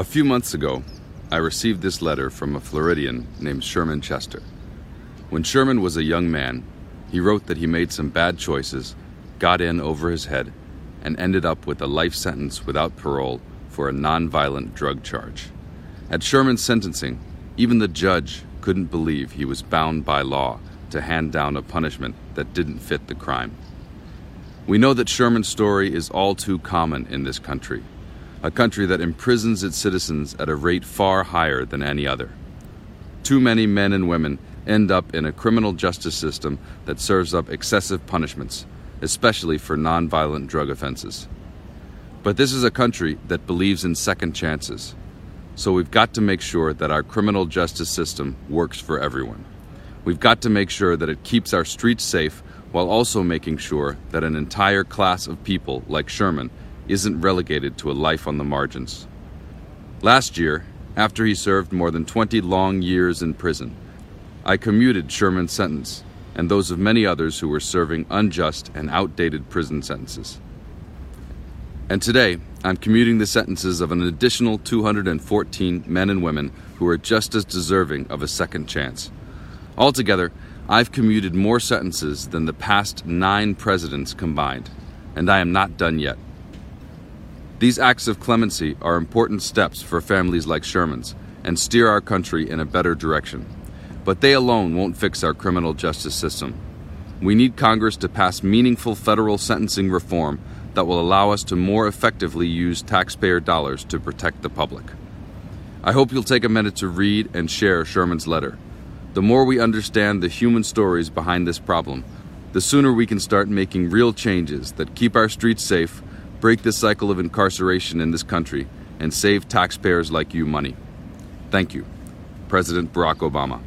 A few months ago, I received this letter from a Floridian named Sherman Chester. When Sherman was a young man, he wrote that he made some bad choices, got in over his head, and ended up with a life sentence without parole for a nonviolent drug charge. At Sherman's sentencing, even the judge couldn't believe he was bound by law to hand down a punishment that didn't fit the crime. We know that Sherman's story is all too common in this country, a country that imprisons its citizens at a rate far higher than any other. Too many men and women end up in a criminal justice system that serves up excessive punishments, especially for nonviolent drug offenses. But this is a country that believes in second chances, so we've got to make sure that our criminal justice system works for everyone. We've got to make sure that it keeps our streets safe while also making sure that an entire class of people like Sherman isn't relegated to a life on the margins. Last year, after he served more than 20 long years in prison, I commuted Sherman's sentence and those of many others who were serving unjust and outdated prison sentences. And today, I'm commuting the sentences of an additional 214 men and women who are just as deserving of a second chance. Altogether, I've commuted more sentences than the past nine presidents combined, and I am not done yet. These acts of clemency are important steps for families like Sherman's and steer our country in a better direction. But they alone won't fix our criminal justice system. We need Congress to pass meaningful federal sentencing reform that will allow us to more effectively use taxpayer dollars to protect the public. I hope you'll take a minute to read and share Sherman's letter. The more we understand the human stories behind this problem, the sooner we can start making real changes that keep our streets safe, break this cycle of incarceration in this country, and save taxpayers like you money. Thank you. President Barack Obama.